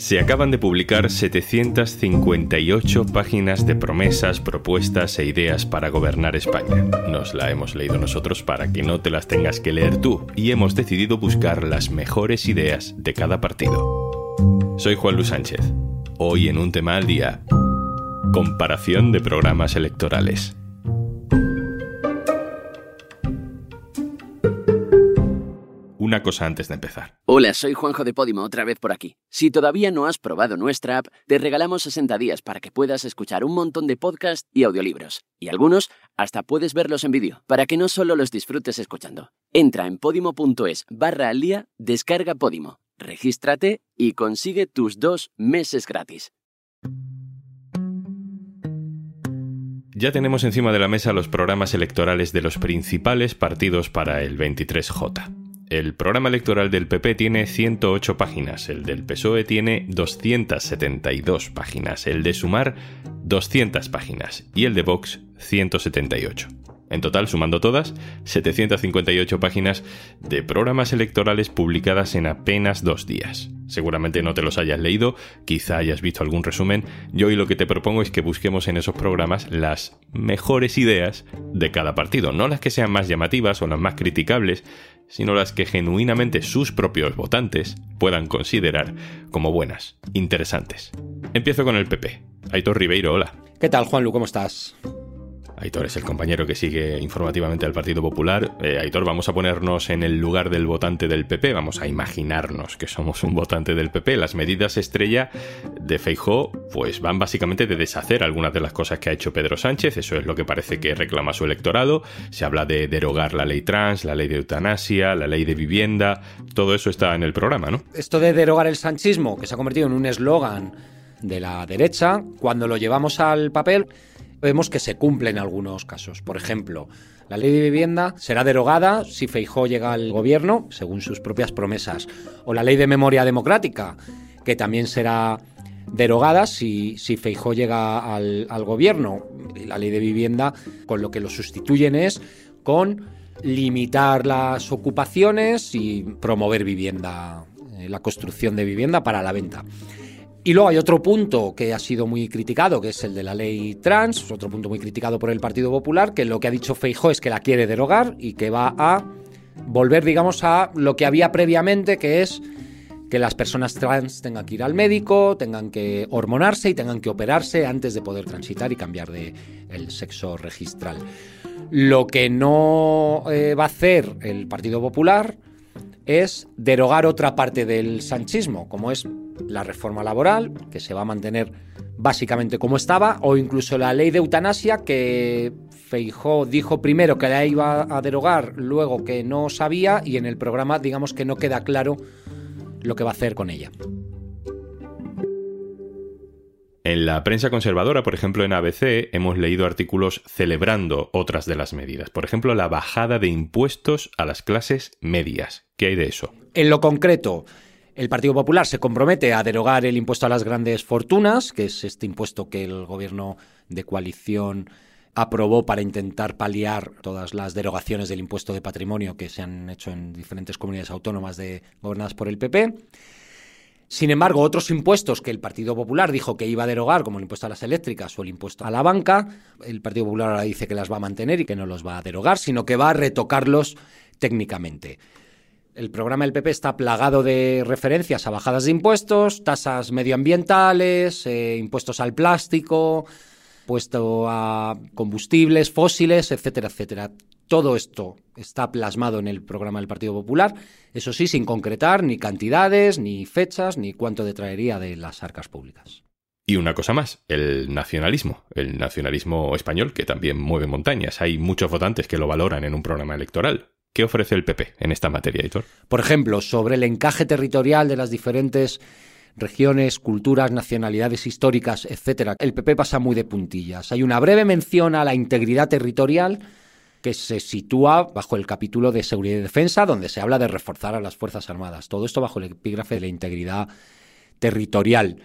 Se acaban de publicar 758 páginas de promesas, propuestas e ideas para gobernar España. Nos la hemos leído nosotros para que no te las tengas que leer tú y hemos decidido buscar las mejores ideas de cada partido. Soy Juan Luis Sánchez. Hoy en un tema al día, comparación de programas electorales. Una cosa antes de empezar. Hola, soy Juanjo de Podimo, otra vez por aquí. Si todavía no has probado nuestra app, te regalamos 60 días para que puedas escuchar un montón de podcasts y audiolibros. Y algunos hasta puedes verlos en vídeo, para que no solo los disfrutes escuchando. Entra en podimo.es barra al día, descarga Podimo, regístrate y consigue tus dos meses gratis. Ya tenemos encima de la mesa los programas electorales de los principales partidos para el 23J. El programa electoral del PP tiene 108 páginas, el del PSOE tiene 272 páginas, el de Sumar 200 páginas y el de Vox 178. En total, sumando todas, 758 páginas de programas electorales publicadas en apenas dos días. Seguramente no te los hayas leído, quizá hayas visto algún resumen. Yo hoy lo que te propongo es que busquemos en esos programas las mejores ideas de cada partido, no las que sean más llamativas o las más criticables, sino las que genuinamente sus propios votantes puedan considerar como buenas, interesantes. Empiezo con el PP. Aitor Ribeiro, hola. ¿Qué tal, Juanlu? ¿Cómo estás? Aitor es el compañero que sigue informativamente al Partido Popular. Eh, Aitor, vamos a ponernos en el lugar del votante del PP, vamos a imaginarnos que somos un votante del PP. Las medidas estrella de Feijó pues van básicamente de deshacer algunas de las cosas que ha hecho Pedro Sánchez, eso es lo que parece que reclama su electorado. Se habla de derogar la ley trans, la ley de eutanasia, la ley de vivienda, todo eso está en el programa, ¿no? Esto de derogar el sanchismo, que se ha convertido en un eslogan de la derecha, cuando lo llevamos al papel vemos que se cumple en algunos casos. Por ejemplo, la ley de vivienda será derogada si Feijó llega al gobierno, según sus propias promesas. O la ley de memoria democrática, que también será derogada si, si Feijó llega al, al gobierno. La ley de vivienda, con lo que lo sustituyen es con limitar las ocupaciones y promover vivienda, eh, la construcción de vivienda para la venta. Y luego hay otro punto que ha sido muy criticado, que es el de la ley trans, otro punto muy criticado por el Partido Popular, que lo que ha dicho Feijó es que la quiere derogar y que va a volver, digamos, a lo que había previamente, que es que las personas trans tengan que ir al médico, tengan que hormonarse y tengan que operarse antes de poder transitar y cambiar de el sexo registral. Lo que no eh, va a hacer el Partido Popular es derogar otra parte del sanchismo, como es la reforma laboral, que se va a mantener básicamente como estaba, o incluso la ley de eutanasia, que Feijó dijo primero que la iba a derogar, luego que no sabía, y en el programa digamos que no queda claro lo que va a hacer con ella. En la prensa conservadora, por ejemplo en ABC, hemos leído artículos celebrando otras de las medidas. Por ejemplo, la bajada de impuestos a las clases medias. ¿Qué hay de eso? En lo concreto, el Partido Popular se compromete a derogar el impuesto a las grandes fortunas, que es este impuesto que el gobierno de coalición aprobó para intentar paliar todas las derogaciones del impuesto de patrimonio que se han hecho en diferentes comunidades autónomas gobernadas por el PP. Sin embargo, otros impuestos que el Partido Popular dijo que iba a derogar, como el impuesto a las eléctricas o el impuesto a la banca, el Partido Popular ahora dice que las va a mantener y que no los va a derogar, sino que va a retocarlos técnicamente. El programa del PP está plagado de referencias a bajadas de impuestos, tasas medioambientales, eh, impuestos al plástico, puesto a combustibles fósiles, etcétera, etcétera. Todo esto está plasmado en el programa del Partido Popular, eso sí, sin concretar ni cantidades, ni fechas, ni cuánto detraería de las arcas públicas. Y una cosa más, el nacionalismo, el nacionalismo español que también mueve montañas. Hay muchos votantes que lo valoran en un programa electoral. ¿Qué ofrece el PP en esta materia, Hitor? Por ejemplo, sobre el encaje territorial de las diferentes regiones, culturas, nacionalidades históricas, etcétera. El PP pasa muy de puntillas. Hay una breve mención a la integridad territorial que se sitúa bajo el capítulo de seguridad y defensa, donde se habla de reforzar a las Fuerzas Armadas. Todo esto bajo el epígrafe de la integridad territorial.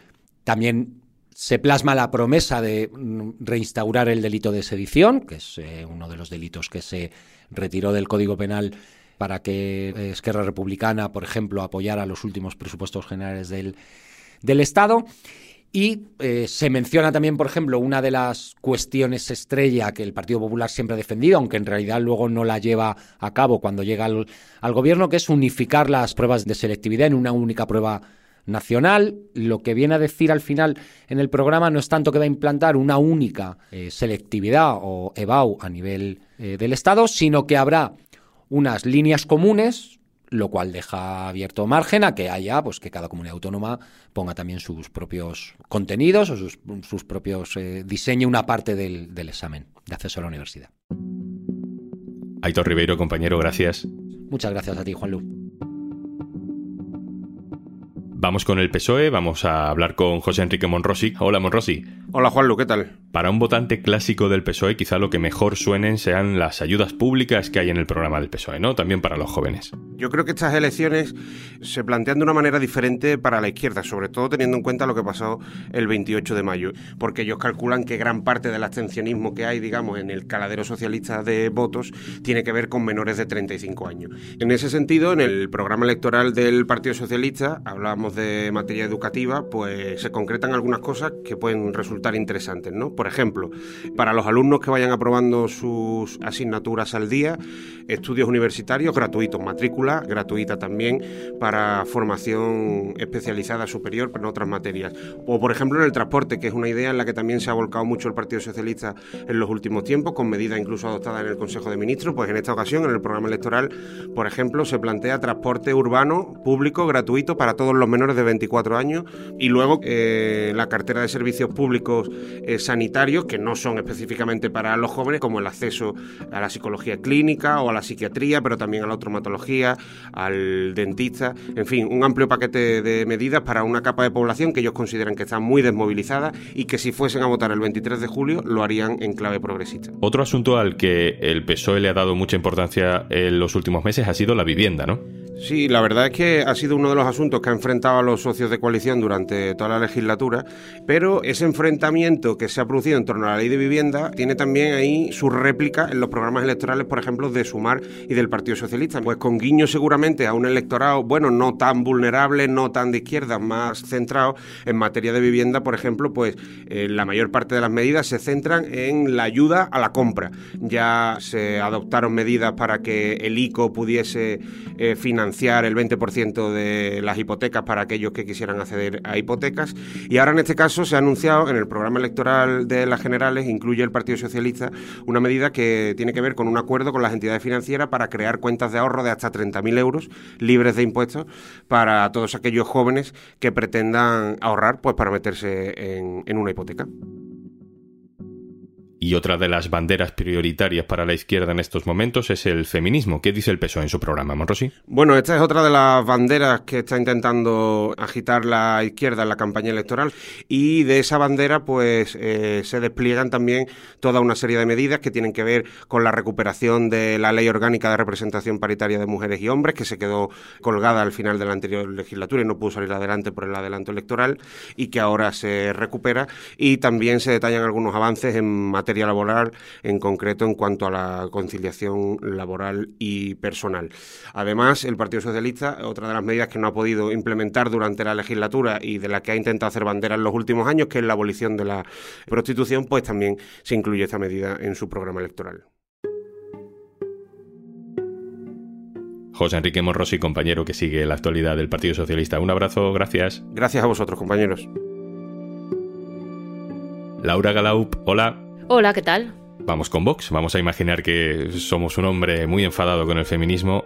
También se plasma la promesa de mm, reinstaurar el delito de sedición, que es eh, uno de los delitos que se retiró del Código Penal para que eh, Esquerra Republicana, por ejemplo, apoyara los últimos presupuestos generales del, del Estado. Y eh, se menciona también, por ejemplo, una de las cuestiones estrella que el Partido Popular siempre ha defendido, aunque en realidad luego no la lleva a cabo cuando llega al, gobierno, que es unificar las pruebas de selectividad en una única prueba nacional. Lo que viene a decir al final en el programa no es tanto que va a implantar una única eh, selectividad o EBAU a nivel eh, del Estado, sino que habrá unas líneas comunes, lo cual deja abierto margen a que haya, pues que cada comunidad autónoma ponga también sus propios contenidos o sus, propios eh, diseñe una parte del, del examen de acceso a la universidad. Aitor Ribeiro, compañero, gracias. Muchas gracias a ti, Juan Lu. Vamos con el PSOE, vamos a hablar con José Enrique Monrosi. Hola Monrosi. Hola Juanlu, ¿qué tal? Para un votante clásico del PSOE, quizá lo que mejor suenen sean las ayudas públicas que hay en el programa del PSOE, ¿no? También para los jóvenes. Yo creo que estas elecciones se plantean de una manera diferente para la izquierda, sobre todo teniendo en cuenta lo que pasó el 28 de mayo, porque ellos calculan que gran parte del abstencionismo que hay, digamos, en el caladero socialista de votos tiene que ver con menores de 35 años. En ese sentido, en el programa electoral del Partido Socialista, hablábamos de materia educativa, pues se concretan algunas cosas que pueden resultar interesantes, ¿no? Por ejemplo, para los alumnos que vayan aprobando sus asignaturas al día, estudios universitarios gratuitos, matrícula gratuita también para formación especializada superior, pero en otras materias. O, por ejemplo, en el transporte, que es una idea en la que también se ha volcado mucho el Partido Socialista en los últimos tiempos, con medidas incluso adoptadas en el Consejo de Ministros, pues en esta ocasión, en el programa electoral, por ejemplo, se plantea transporte urbano público gratuito para todos los menores de 24 años y luego eh, la cartera de servicios públicos eh, sanitarios que no son específicamente para los jóvenes, como el acceso a la psicología clínica o a la psiquiatría, pero también a la traumatología, al dentista, en fin, un amplio paquete de medidas para una capa de población que ellos consideran que está muy desmovilizada y que si fuesen a votar el 23 de julio lo harían en clave progresista. Otro asunto al que el PSOE le ha dado mucha importancia en los últimos meses ha sido la vivienda, ¿no? Sí, la verdad es que ha sido uno de los asuntos que ha enfrentado a los socios de coalición durante toda la legislatura, pero ese enfrentamiento que se ha producido en torno a la ley de vivienda tiene también ahí su réplica en los programas electorales, por ejemplo, de Sumar y del Partido Socialista. Pues con guiño seguramente a un electorado, bueno, no tan vulnerable, no tan de izquierda, más centrado en materia de vivienda, por ejemplo, pues eh, la mayor parte de las medidas se centran en la ayuda a la compra. Ya se adoptaron medidas para que el ICO pudiese eh, financiar financiar el 20% de las hipotecas para aquellos que quisieran acceder a hipotecas. Y ahora en este caso se ha anunciado en el programa electoral de las generales, incluye el Partido Socialista, una medida que tiene que ver con un acuerdo con las entidades financieras para crear cuentas de ahorro de hasta 30.000 euros libres de impuestos para todos aquellos jóvenes que pretendan ahorrar pues para meterse en, en una hipoteca. Y otra de las banderas prioritarias para la izquierda en estos momentos es el feminismo. ¿Qué dice el PSOE en su programa, Monrosi? Bueno, esta es otra de las banderas que está intentando agitar la izquierda en la campaña electoral. Y de esa bandera, pues eh, se despliegan también toda una serie de medidas que tienen que ver con la recuperación de la Ley Orgánica de Representación Paritaria de Mujeres y Hombres, que se quedó colgada al final de la anterior legislatura y no pudo salir adelante por el adelanto electoral, y que ahora se recupera. Y también se detallan algunos avances en materia laboral, en concreto en cuanto a la conciliación laboral y personal. Además, el Partido Socialista, otra de las medidas que no ha podido implementar durante la legislatura y de la que ha intentado hacer bandera en los últimos años, que es la abolición de la prostitución, pues también se incluye esta medida en su programa electoral. José Enrique Morrosi, compañero que sigue la actualidad del Partido Socialista. Un abrazo, gracias. Gracias a vosotros, compañeros. Laura Galaup, hola. Hola, ¿qué tal? Vamos con Vox. Vamos a imaginar que somos un hombre muy enfadado con el feminismo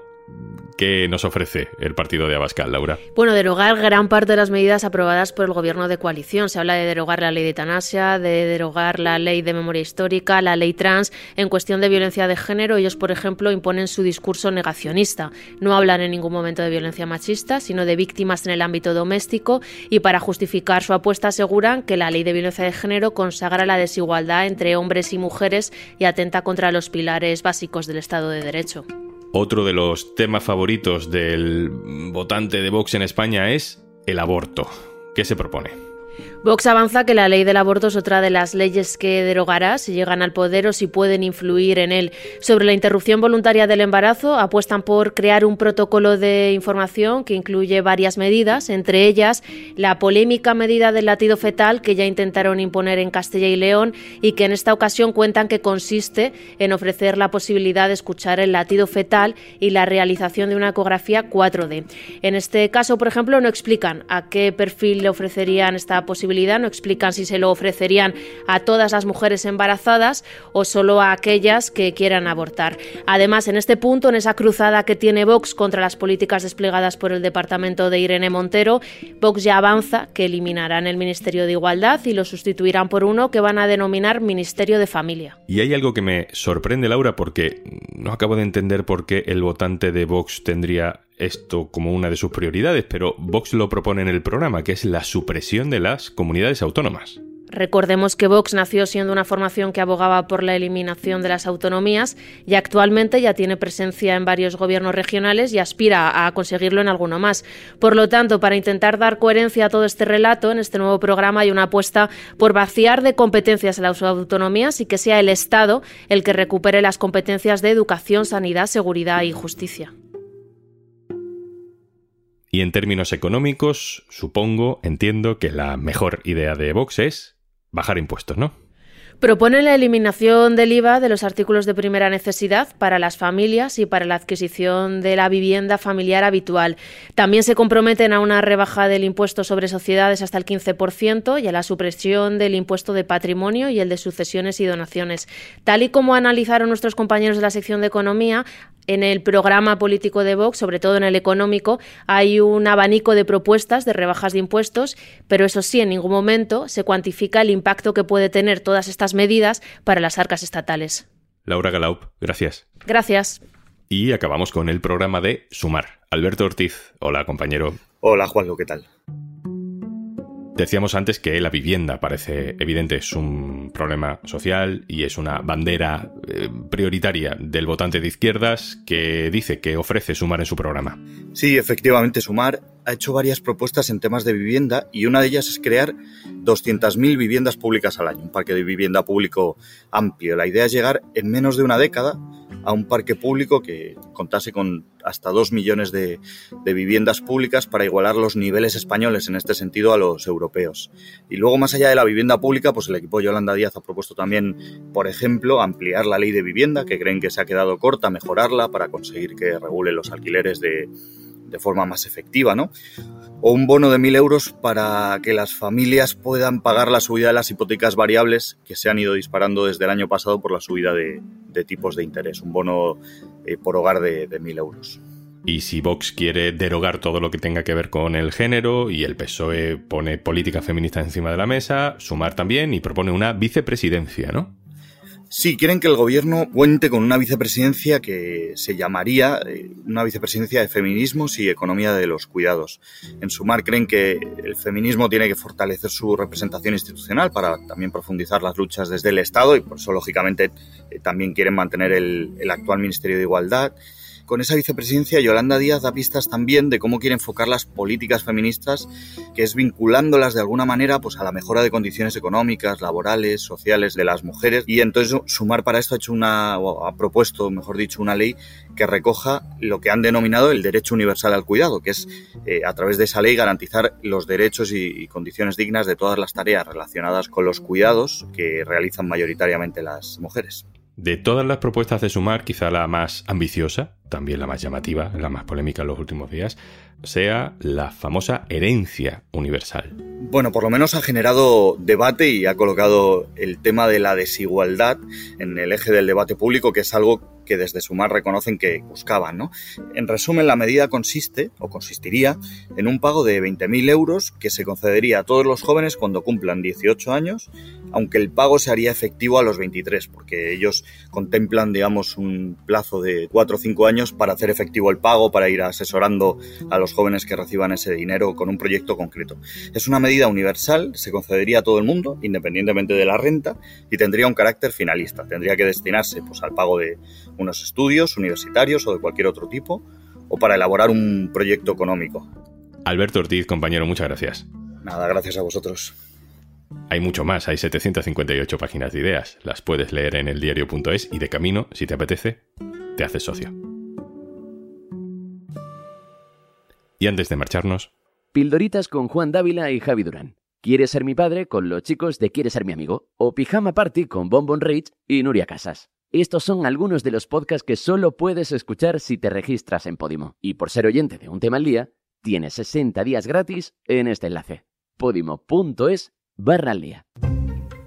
¿Qué nos ofrece el partido de Abascal, Laura? Bueno, derogar gran parte de las medidas aprobadas por el gobierno de coalición. Se habla de derogar la ley de eutanasia, de derogar la ley de memoria histórica, la ley trans. En cuestión de violencia de género, ellos, por ejemplo, imponen su discurso negacionista. No hablan en ningún momento de violencia machista, sino de víctimas en el ámbito doméstico y para justificar su apuesta aseguran que la ley de violencia de género consagra la desigualdad entre hombres y mujeres y atenta contra los pilares básicos del Estado de Derecho. Otro de los temas favoritos del votante de Vox en España es el aborto. ¿Qué se propone? Vox avanza que la ley del aborto es otra de las leyes que derogará si llegan al poder o si pueden influir en él. Sobre la interrupción voluntaria del embarazo, apuestan por crear un protocolo de información que incluye varias medidas, entre ellas la polémica medida del latido fetal que ya intentaron imponer en Castilla y León y que en esta ocasión cuentan que consiste en ofrecer la posibilidad de escuchar el latido fetal y la realización de una ecografía 4D. En este caso, por ejemplo, no explican a qué perfil le ofrecerían esta posibilidad no explican si se lo ofrecerían a todas las mujeres embarazadas o solo a aquellas que quieran abortar. Además, en este punto, en esa cruzada que tiene Vox contra las políticas desplegadas por el departamento de Irene Montero, Vox ya avanza que eliminarán el Ministerio de Igualdad y lo sustituirán por uno que van a denominar Ministerio de Familia. Y hay algo que me sorprende, Laura, porque no acabo de entender por qué el votante de Vox tendría esto como una de sus prioridades, pero Vox lo propone en el programa, que es la supresión de las comunidades autónomas. Recordemos que Vox nació siendo una formación que abogaba por la eliminación de las autonomías y actualmente ya tiene presencia en varios gobiernos regionales y aspira a conseguirlo en alguno más. Por lo tanto, para intentar dar coherencia a todo este relato, en este nuevo programa hay una apuesta por vaciar de competencias a las autonomías y que sea el Estado el que recupere las competencias de educación, sanidad, seguridad y justicia. Y en términos económicos, supongo, entiendo que la mejor idea de Vox es bajar impuestos, ¿no? Propone la eliminación del IVA de los artículos de primera necesidad para las familias y para la adquisición de la vivienda familiar habitual. También se comprometen a una rebaja del impuesto sobre sociedades hasta el 15% y a la supresión del impuesto de patrimonio y el de sucesiones y donaciones. Tal y como analizaron nuestros compañeros de la sección de Economía, en el programa político de Vox, sobre todo en el económico, hay un abanico de propuestas de rebajas de impuestos, pero eso sí, en ningún momento se cuantifica el impacto que puede tener todas estas medidas para las arcas estatales. Laura Galaup, gracias. Gracias. Y acabamos con el programa de Sumar. Alberto Ortiz, hola compañero. Hola Juanlo, ¿qué tal? Decíamos antes que la vivienda parece evidente, es un problema social y es una bandera eh, prioritaria del votante de izquierdas que dice que ofrece Sumar en su programa. Sí, efectivamente, Sumar ha hecho varias propuestas en temas de vivienda y una de ellas es crear 200.000 viviendas públicas al año, un parque de vivienda público amplio. La idea es llegar en menos de una década a un parque público que contase con hasta dos millones de, viviendas públicas para igualar los niveles españoles en este sentido a los europeos. Y luego, más allá de la vivienda pública, pues el equipo Yolanda Díaz ha propuesto también, por ejemplo, ampliar la ley de vivienda, que creen que se ha quedado corta, mejorarla para conseguir que regule los alquileres de, de forma más efectiva, ¿no? O un bono de 1.000 euros para que las familias puedan pagar la subida de las hipotecas variables que se han ido disparando desde el año pasado por la subida de, tipos de interés. Un bono eh, por hogar de, de 1.000 euros. Y si Vox quiere derogar todo lo que tenga que ver con el género y el PSOE pone política feminista encima de la mesa, sumar también y propone una vicepresidencia, ¿no? Sí, quieren que el gobierno cuente con una vicepresidencia que se llamaría eh, una vicepresidencia de feminismos y economía de los cuidados. En sumar, creen que el feminismo tiene que fortalecer su representación institucional para también profundizar las luchas desde el Estado y por eso, lógicamente, eh, también quieren mantener el, el actual Ministerio de Igualdad con esa vicepresidencia, Yolanda Díaz da pistas también de cómo quiere enfocar las políticas feministas, que es vinculándolas de alguna manera pues, a la mejora de condiciones económicas, laborales, sociales de las mujeres. Y entonces Sumar para esto ha hecho una, ha propuesto, mejor dicho, una ley que recoja lo que han denominado el derecho universal al cuidado, que es eh, a través de esa ley garantizar los derechos y condiciones dignas de todas las tareas relacionadas con los cuidados que realizan mayoritariamente las mujeres. De todas las propuestas de Sumar, quizá la más ambiciosa, también la más llamativa, la más polémica en los últimos días, sea la famosa herencia universal. Bueno, por lo menos ha generado debate y ha colocado el tema de la desigualdad en el eje del debate público, que es algo que desde Sumar reconocen que buscaban. ¿no? En resumen, la medida consiste, o consistiría, en un pago de 20.000 euros que se concedería a todos los jóvenes cuando cumplan 18 años, aunque el pago se haría efectivo a los 23, porque ellos contemplan, digamos, un plazo de 4 o 5 años para hacer efectivo el pago, para ir asesorando a los jóvenes que reciban ese dinero con un proyecto concreto. Es una medida universal, se concedería a todo el mundo, independientemente de la renta, y tendría un carácter finalista. Tendría que destinarse pues, al pago de unos estudios universitarios o de cualquier otro tipo, o para elaborar un proyecto económico. Alberto Ortiz, compañero, muchas gracias. Nada, gracias a vosotros. Hay mucho más, hay 758 páginas de ideas. Las puedes leer en eldiario.es y de camino, si te apetece, te haces socio. Y antes de marcharnos... Pildoritas con Juan Dávila y Javi Durán. ¿Quieres ser mi padre? con los chicos de Quieres ser mi amigo. O Pijama Party con Bonbon Rage y Nuria Casas. Estos son algunos de los podcasts que solo puedes escuchar si te registras en Podimo. Y por ser oyente de un tema al día, tienes 60 días gratis en este enlace. podimo.es barra al día.